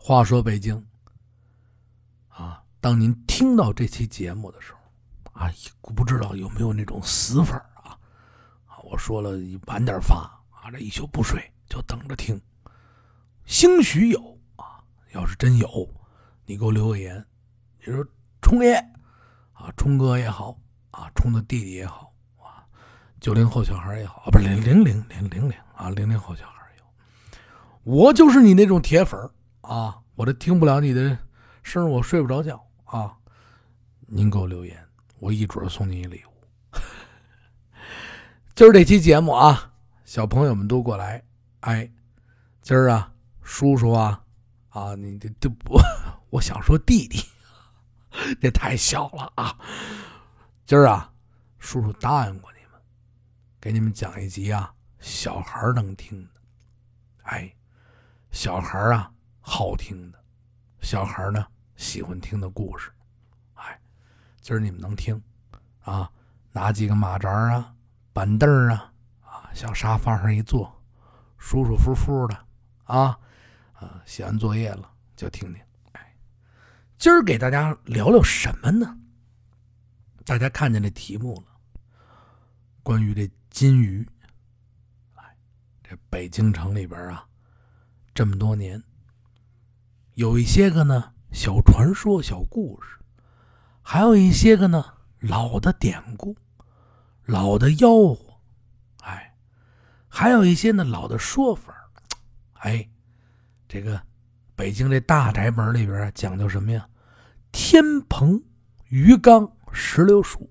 话说北京啊，当您听到这期节目的时候啊，不知道有没有那种死粉啊？啊，我说了晚点发啊，这一宿不睡就等着听。兴许有啊，要是真有，你给我留个言，你说冲爷啊，冲哥也好啊，冲的弟弟也好啊，九零后小孩也好啊，不是零零零零零零啊，零零后小孩有，我就是你那种铁粉啊，我这听不了你的声，我睡不着觉啊。您给我留言，我一准送您一礼物。今儿这期节目啊，小朋友们都过来，哎，今儿啊，叔叔啊，啊，你这这不，我想说弟弟，这太小了啊。今儿啊，叔叔答应过你们，给你们讲一集啊，小孩能听的，哎，小孩啊。好听的，小孩呢喜欢听的故事，哎，今儿你们能听啊？拿几个马扎啊、板凳啊，啊，向沙发上一坐，舒舒服服的啊，啊，写完作业了就听听。哎，今儿给大家聊聊什么呢？大家看见这题目了，关于这金鱼。这北京城里边啊，这么多年。有一些个呢小传说、小故事，还有一些个呢老的典故、老的吆喝，哎，还有一些呢老的说法哎，这个北京这大宅门里边讲究什么呀？天棚、鱼缸、石榴树、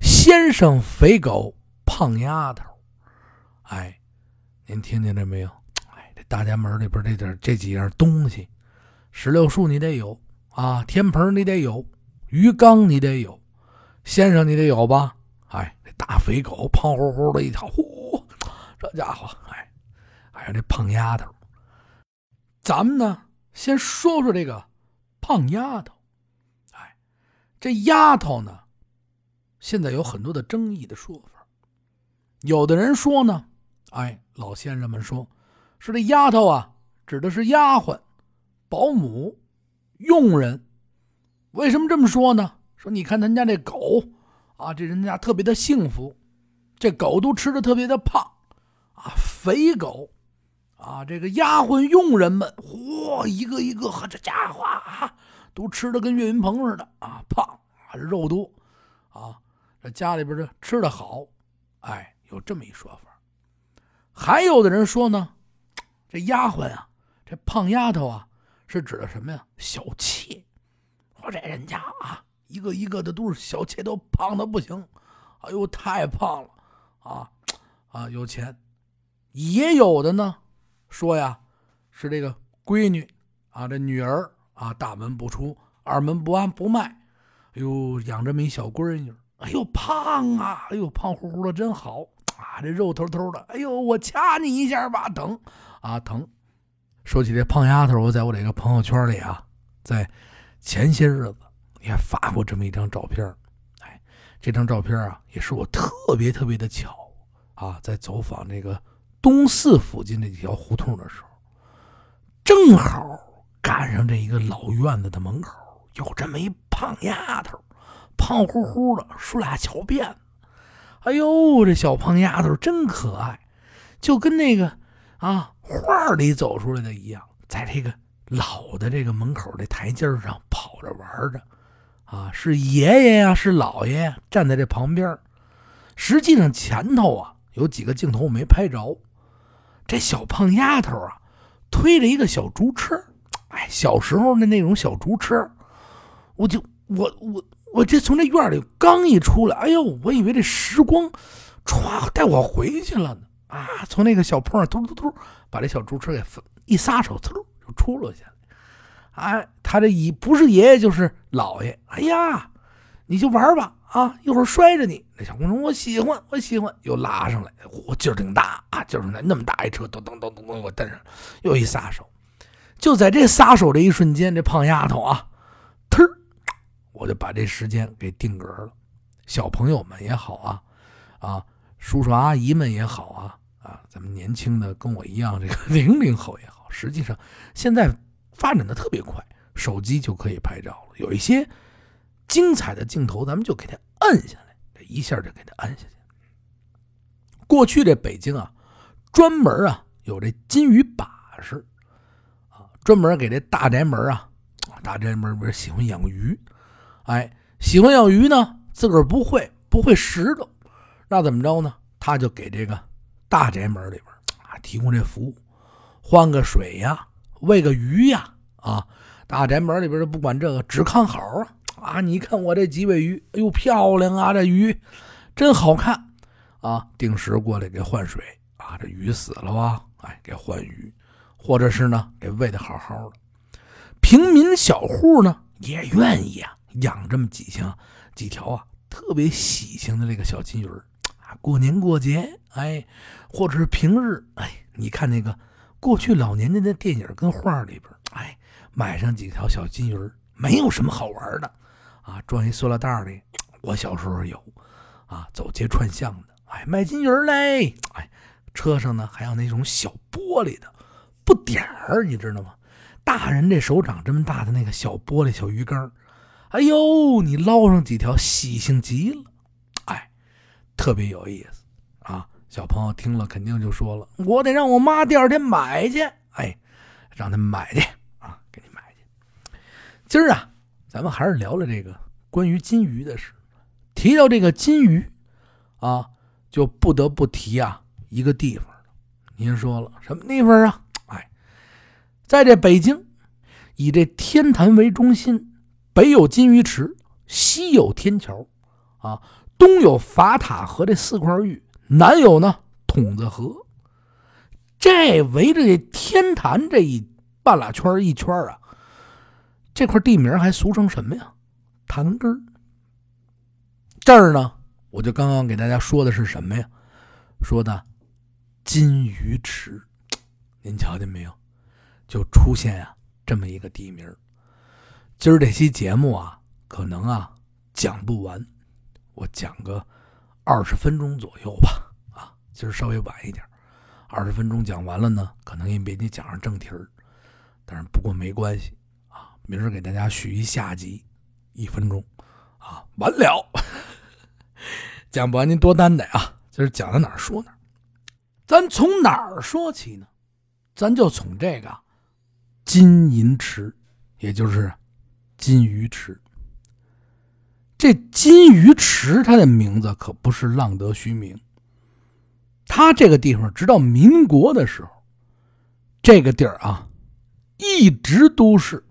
先生、肥狗、胖丫头，哎，您听见了没有？哎，这大宅门里边这点这几样东西。石榴树你得有啊，天棚你得有，鱼缸你得有，先生你得有吧？哎，这大肥狗胖乎乎的一条，呼，这家伙，哎，还有这胖丫头。咱们呢，先说说这个胖丫头。哎，这丫头呢，现在有很多的争议的说法。有的人说呢，哎，老先生们说，说这丫头啊，指的是丫鬟。保姆、佣人，为什么这么说呢？说你看咱家这狗啊，这人家特别的幸福，这狗都吃的特别的胖啊，肥狗啊，这个丫鬟佣人们，嚯，一个一个，呵，这家伙啊，都吃的跟岳云鹏似的啊，胖啊，肉多啊，这家里边这吃的好，哎，有这么一说法。还有的人说呢，这丫鬟啊，这胖丫头啊。是指的什么呀？小妾，我这人家啊，一个一个的都是小妾，都胖的不行，哎呦，太胖了啊啊！有钱，也有的呢，说呀，是这个闺女啊，这女儿啊，大门不出，二门不安不迈，哎呦，养这么一小闺女，哎呦，胖啊，哎呦，胖乎乎的真好。啊，这肉头头的，哎呦，我掐你一下吧，疼。啊，疼。说起这胖丫头，我在我这个朋友圈里啊，在前些日子也发过这么一张照片哎，这张照片啊，也是我特别特别的巧啊，在走访这个东四附近这几条胡同的时候，正好赶上这一个老院子的门口有这么一胖丫头，胖乎乎的，梳俩小辫子，哎呦，这小胖丫头真可爱，就跟那个啊。画里走出来的一样，在这个老的这个门口这台阶上跑着玩着，啊，是爷爷呀，是姥爷站在这旁边。实际上前头啊有几个镜头我没拍着，这小胖丫头啊推着一个小竹车，哎，小时候的那种小竹车，我就我我我这从这院里刚一出来，哎呦，我以为这时光歘带我回去了呢。啊！从那个小坡上突突突，把这小猪车给一撒手，嗖就出了去。哎，他这一不是爷爷就是姥爷。哎呀，你就玩吧啊！一会儿摔着你。那小姑娘说：“我喜欢，我喜欢。”又拉上来，我，劲儿挺大啊！劲儿挺大，那么大一车，咚咚咚咚咚，我蹬上，又一撒手。就在这撒手这一瞬间，这胖丫头啊，忒，我就把这时间给定格了。小朋友们也好啊，啊，叔叔阿姨们也好啊。啊，咱们年轻的跟我一样，这个 零零后也好，实际上现在发展的特别快，手机就可以拍照了。有一些精彩的镜头，咱们就给它摁下来，这一下就给它摁下去。过去这北京啊，专门啊有这金鱼把式啊，专门给这大宅门啊，大宅门不是喜欢养鱼，哎，喜欢养鱼呢，自个儿不会，不会拾掇，那怎么着呢？他就给这个大宅门里边啊提供这服务，换个水呀，喂个鱼呀，啊，大宅门里边就不管这个，只看好啊啊！你看我这几尾鱼，哎呦漂亮啊，这鱼真好看。啊，定时过来给换水啊，这鱼死了吧？哎，给换鱼，或者是呢，给喂的好好的。平民小户呢也愿意啊，养这么几箱几条啊，特别喜庆的这个小金鱼啊。过年过节，哎，或者是平日，哎，你看那个过去老年间的电影跟画里边，哎，买上几条小金鱼没有什么好玩的啊，装一塑料袋里。我小时候有啊，走街串巷的。哎，卖金鱼嘞！哎，车上呢还有那种小玻璃的不点儿，你知道吗？大人这手掌这么大的那个小玻璃小鱼缸，哎呦，你捞上几条，喜庆极了！特别有意思啊！小朋友听了肯定就说了：“我得让我妈第二天买去。”哎，让他们买去啊，给你买去。今儿啊，咱们还是聊聊这个关于金鱼的事。提到这个金鱼啊。就不得不提啊一个地方，您说了什么地方啊？哎，在这北京，以这天坛为中心，北有金鱼池，西有天桥，啊，东有法塔和这四块玉，南有呢筒子河。这围着这天坛这一半拉圈一圈啊，这块地名还俗称什么呀？坛根这儿呢。我就刚刚给大家说的是什么呀？说的金鱼池，您瞧见没有？就出现呀这么一个地名。今儿这期节目啊，可能啊讲不完，我讲个二十分钟左右吧。啊，今儿稍微晚一点，二十分钟讲完了呢，可能也没你讲上正题儿。但是不过没关系啊，明儿给大家续一下集，一分钟啊，完了。讲不完，您多担待啊！今儿讲到哪儿说哪儿，咱从哪儿说起呢？咱就从这个金银池，也就是金鱼池。这金鱼池，它的名字可不是浪得虚名。它这个地方，直到民国的时候，这个地儿啊，一直都是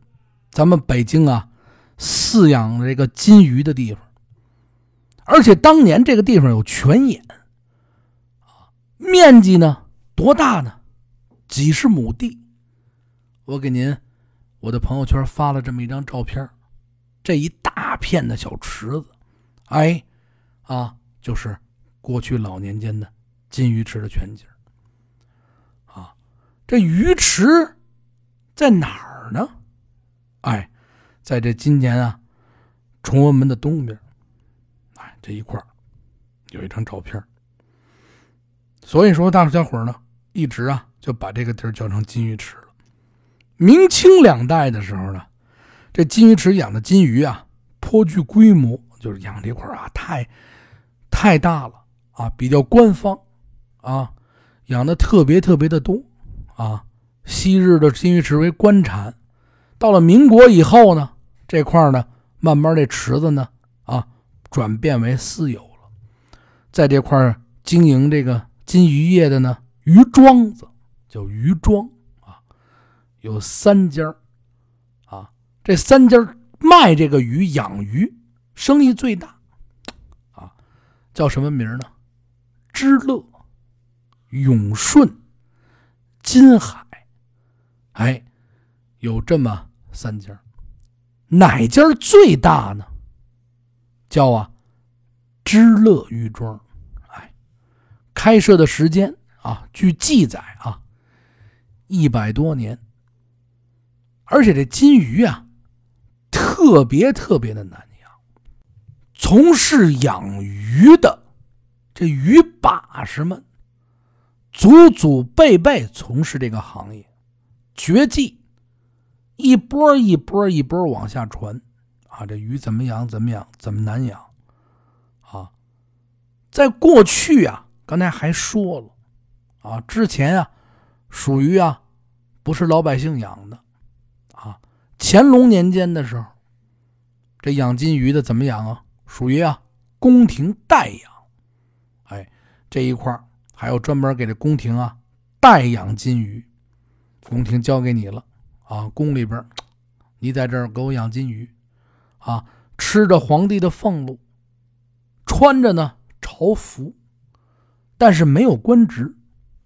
咱们北京啊饲养这个金鱼的地方。而且当年这个地方有泉眼，啊，面积呢多大呢？几十亩地。我给您我的朋友圈发了这么一张照片，这一片的小池子，哎，啊，就是过去老年间的金鱼池的全景。啊，这鱼池在哪儿呢？哎，在这今年啊，崇文门的东边。哎这一块有一张照片所以说大伙小伙呢，一直啊就把这个地儿叫成金鱼池了。明清两代的时候呢，这金鱼池养的金鱼啊颇具规模，就是养这块啊太太大了啊，比较官方啊，养的特别特别的多啊。昔日的金鱼池为官产，到了民国以后呢，这块呢慢慢这池子呢啊。转变为私有了，在这块经营这个金鱼业的呢，鱼庄子叫鱼庄啊，有三家啊，这三家卖这个鱼、养鱼，生意最大啊，叫什么名呢？知乐、永顺、金海，哎，有这么三家，哪家最大呢？叫啊，知乐鱼庄，哎，开设的时间啊，据记载啊，一百多年。而且这金鱼啊，特别特别的难养。从事养鱼的这鱼把式们，祖祖辈辈从事这个行业，绝技，一波一波一波往下传，啊，这鱼怎么养？怎么养？怎么难养？啊，在过去啊，刚才还说了，啊，之前啊，属于啊，不是老百姓养的，乾隆年间的时候，这养金鱼的怎么养啊？属于啊，宫廷代养，哎，这一块还有专门给这宫廷啊代养金鱼，宫廷交给你了。啊，宫里边，你在这儿给我养金鱼，啊，吃着皇帝的俸禄，穿着呢朝服，但是没有官职，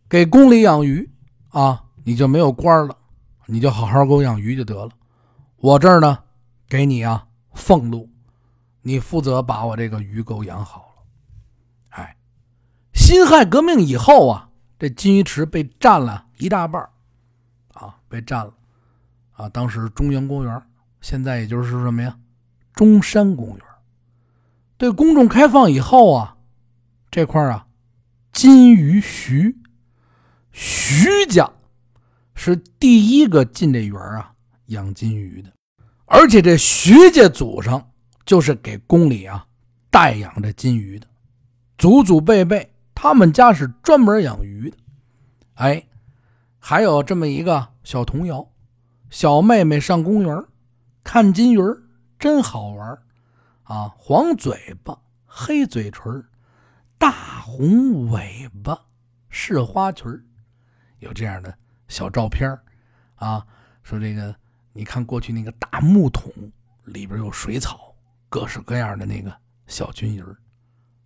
给宫里养鱼，啊，你就没有官了，你就好好给我养鱼就得了。我这儿呢，给你啊俸禄，你负责把我这个鱼钩养好了。哎，辛亥革命以后啊，这金鱼池被占了一大半啊，被占了。啊，当时中央公园，现在也就是什么呀？中山公园。对公众开放以后啊，这块啊，金鱼徐，徐家是第一个进这园啊养金鱼的，而且这徐家祖上就是给宫里啊代养这金鱼的，祖祖辈辈他们家是专门养鱼的。哎，还有这么一个小童谣。小妹妹上公园看金鱼真好玩啊！黄嘴巴，黑嘴唇大红尾巴是花裙有这样的小照片啊。说这个，你看过去那个大木桶里边有水草，各式各样的那个小金鱼儿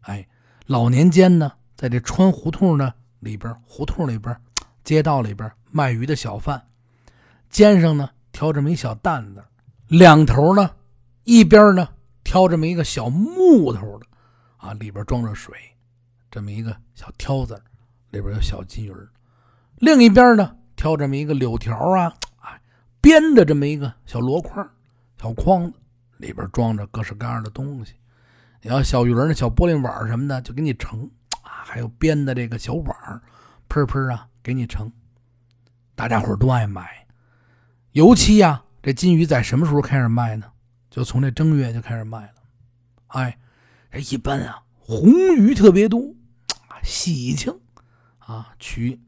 哎，老年间呢，在这穿胡同呢里边，胡同里边，街道里边卖鱼的小贩。肩上呢挑这么一小担子，两头呢，一边呢挑这么一个小木头的，啊，里边装着水，这么一个小挑子，里边有小金鱼儿另一边呢挑这么一个柳条啊，编的这么一个小箩筐、小筐子，里边装着各式各样的东西。你要小鱼儿呢，小玻璃碗什么的就给你盛啊，还有编的这个小碗儿，喷喷啊给你盛，大家伙都爱买。尤其呀，这金鱼在什么时候开始卖呢？就从这正月就开始卖了。哎，这一般啊，红鱼特别多，喜庆啊，取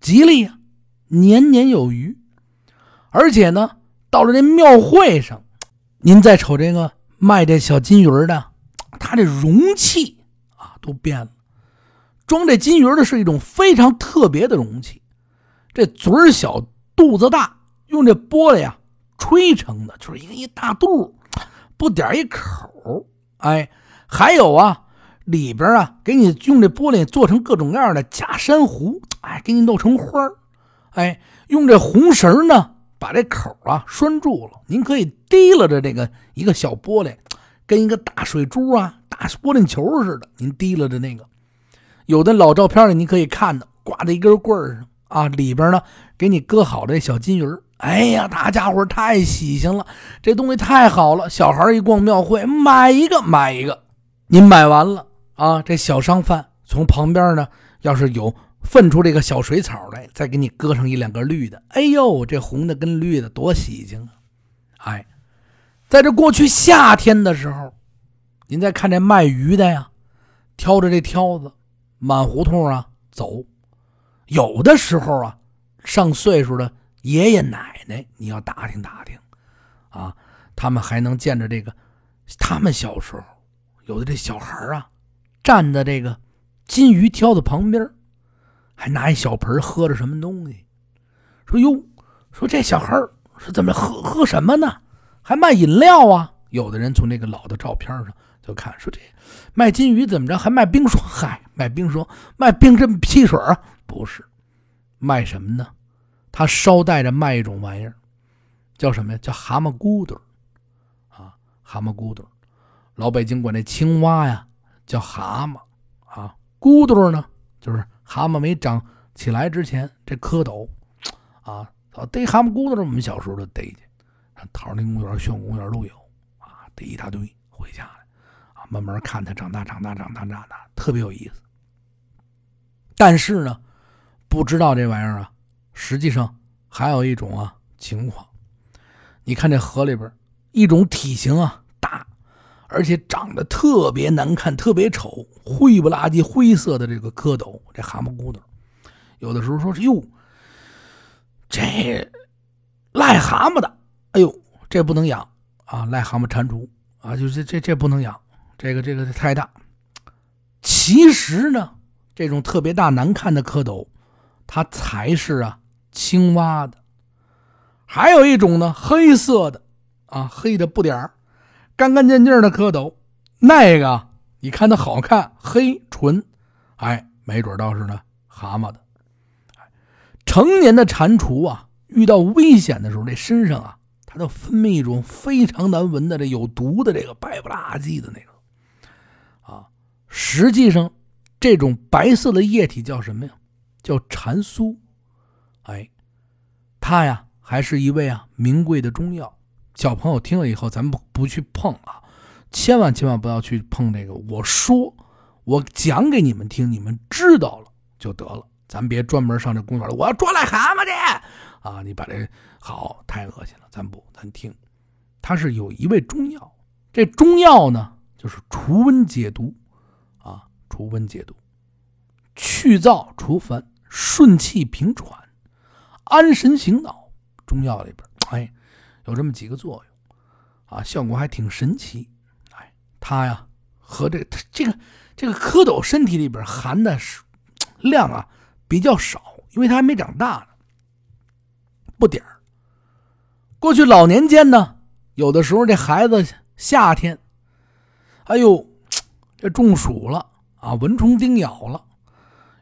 吉利呀，年年有余。而且呢，到了这庙会上，您再瞅这个卖这小金鱼的，他这容器啊都变了，装这金鱼的是一种非常特别的容器，这嘴小，肚子大。用这玻璃啊吹成的，就是一个一大肚，不点一口。哎，还有啊，里边啊给你用这玻璃做成各种各样的假珊瑚，哎，给你弄成花儿哎，用这红绳呢把这口啊拴住了。您可以提拉着这个一个小玻璃，跟一个大水珠啊、大玻璃球似的。您提拉着那个，有的老照片里你可以看的挂在一根棍儿上啊，里边呢给你搁好这小金鱼儿。哎呀，大家伙太喜庆了，这东西太好了。小孩一逛庙会，买一个买一个。您买完了啊，这小商贩从旁边呢，要是有分出这个小水草来，再给你搁上一两个绿的。哎呦，这红的跟绿的多喜庆啊！哎，在这过去夏天的时候，您再看这卖鱼的呀，挑着这挑子满胡同啊走，有的时候啊，上岁数的。爷爷奶奶，你要打听打听，啊，他们还能见着这个，他们小时候有的这小孩啊，站在这个金鱼挑子旁边，还拿一小盆喝着什么东西。说哟，说这小孩是怎么喝喝什么呢？还卖饮料啊？有的人从那个老的照片上就看，说这卖金鱼怎么着？还卖冰霜？嗨，卖冰霜，卖冰镇汽水啊？不是，卖什么呢？他捎带着卖一种玩意儿，叫什么呀？叫蛤蟆骨朵啊，蛤蟆骨朵老北京管那青蛙呀叫蛤蟆啊，骨朵呢就是蛤蟆没长起来之前这蝌蚪啊，逮蛤蟆骨朵我们小时候都逮去，桃林公园、宣武公园都有啊，逮一大堆回家来啊，慢慢看它长大、长大、长大、长大，特别有意思。但是呢，不知道这玩意儿啊。实际上还有一种啊情况，你看这河里边，一种体型啊，而且长得特别难看、特别丑、灰不拉几、灰色的这个蝌蚪，这蛤蟆骨头，有的时候说是哟，这癞蛤蟆的，哎呦，这不能养啊！癞蛤蟆蟾蜍啊，就这这这不能养，这个这个太大。其实呢，这种特别大难看的蝌蚪，它才是啊青蛙的。还有一种呢，黑色的啊，黑的不点儿，干干净净的蝌蚪，那个你看它好看，黑纯，哎，没准倒是呢蛤蟆的。成年的蟾蜍啊，遇到危险的时候，这身上啊，它都分泌一种非常难闻的这有毒的这个白不拉几的那个啊。实际上，这种白色的液体叫什么呀？叫蟾酥。哎，它呀。还是一味啊名贵的中药，小朋友听了以后，咱们不不去碰啊，千万千万不要去碰这个。我说，我讲给你们听，你们知道了就得了，咱别专门上这公园了。我要抓癞蛤蟆去啊！你把这好太恶心了，咱不，咱听，它是有一味中药，这中药呢就是除温解毒啊，除温解毒，去燥除烦，顺气平喘，安神醒脑。中药里边，哎，有这么几个作用，啊，效果还挺神奇。哎，它呀和这个这个这个蝌蚪身体里边含的是量啊比较少，因为它还没长大呢，不点儿。过去老年间呢，有的时候这孩子夏天，哎呦，这中暑了啊，蚊虫叮咬了，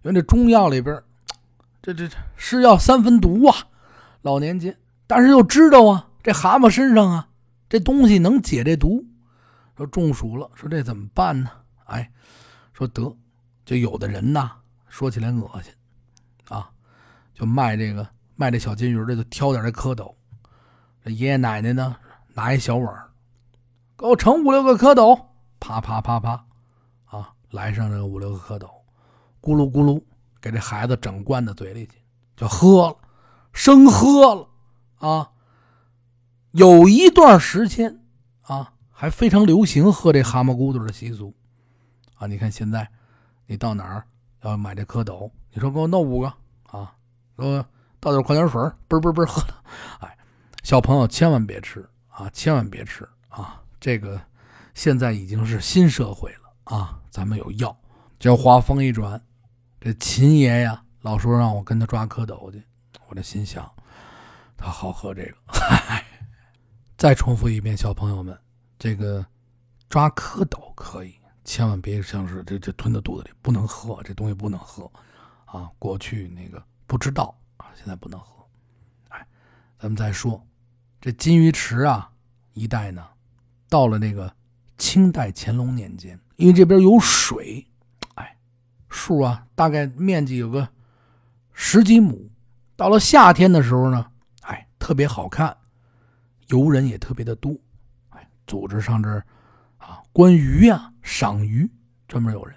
因为这中药里边，这这这是药三分毒啊。老年间，但是又知道啊，这蛤蟆身上啊，这东西能解这毒。说中暑了，说这怎么办呢？哎，说得，就有的人呐，说起来恶心啊，就卖这个卖这小金鱼的，就挑点这蝌蚪。这爷爷奶奶呢，拿一小碗，给我盛五六个蝌蚪，啪啪啪啪，啊，来上这五六个蝌蚪，咕噜咕噜，给这孩子整灌到嘴里去，就喝了。生喝了啊！有一段时间啊，还非常流行喝这蛤蟆骨朵的习俗啊。你看现在，你到哪儿要买这蝌蚪，你说给我弄五个啊，给我倒点矿泉水，嘣嘣嘣喝了。哎，小朋友千万别吃啊，千万别吃啊！这个现在已经是新社会了啊，咱们有药。这话锋一转，这秦爷呀，老说让我跟他抓蝌蚪去。我这心想，他好喝这个。嗨 再重复一遍，小朋友们，这个抓蝌蚪可以，千万别像是这这吞到肚子里，不能喝这东西，不能喝啊！过去那个不知道啊，现在不能喝。哎，咱们再说这金鱼池啊，一带呢，到了那个清代乾隆年间，因为这边有水，哎，树啊，大概面积有个十几亩。到了夏天的时候呢，哎，特别好看，游人也特别的多，哎，组织上这啊，观鱼呀，赏鱼，专门有人，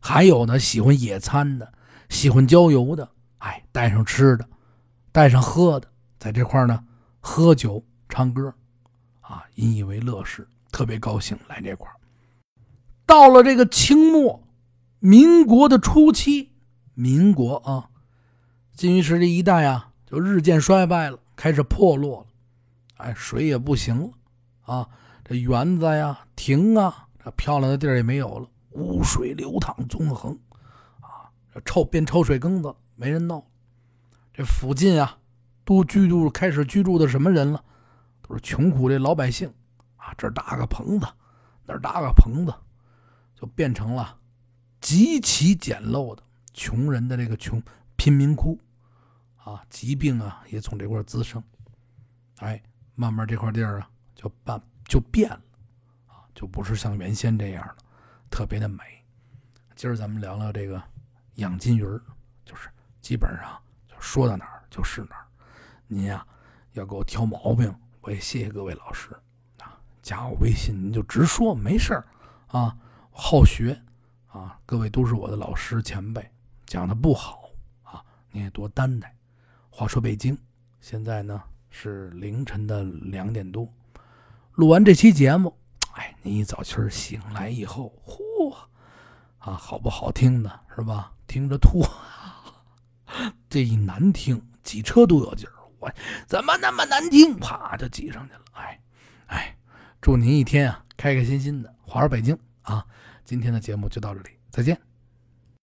还有呢，喜欢野餐的，喜欢郊游的，哎，带上吃的，带上喝的，在这块呢，喝酒唱歌，啊，引以为乐事，特别高兴来这块到了这个清末，民国的初期，民国啊。金鱼池这一带啊，就日渐衰败了，开始破落了，哎，水也不行了，啊，这园子呀、亭啊，这漂亮的地儿也没有了，污水流淌纵横，啊，这臭变臭水坑子，没人闹。这附近啊，都居住开始居住的什么人了？都是穷苦的老百姓，啊，这搭个棚子，那搭个棚子，就变成了极其简陋的穷人的这个穷贫民窟。啊，疾病啊也从这块滋生，哎，慢慢这块地儿啊就办就变了，啊，就不是像原先这样的特别的美。今儿咱们聊聊这个养金鱼儿，就是基本上就说到哪儿就是哪儿。您呀要给我挑毛病，我也谢谢各位老师啊，加我微信您就直说，没事儿啊，好学啊，各位都是我的老师前辈，讲的不好啊，你也多担待。话说北京，现在呢是凌晨的两点多。录完这期节目，哎，你一早清醒来以后，嚯，啊，好不好听的是吧？听着吐，这一难听，挤车都有劲儿。我怎么那么难听？啪就挤上去了。哎，哎，祝您一天啊开开心心的，花儿北京啊！今天的节目就到这里，再见。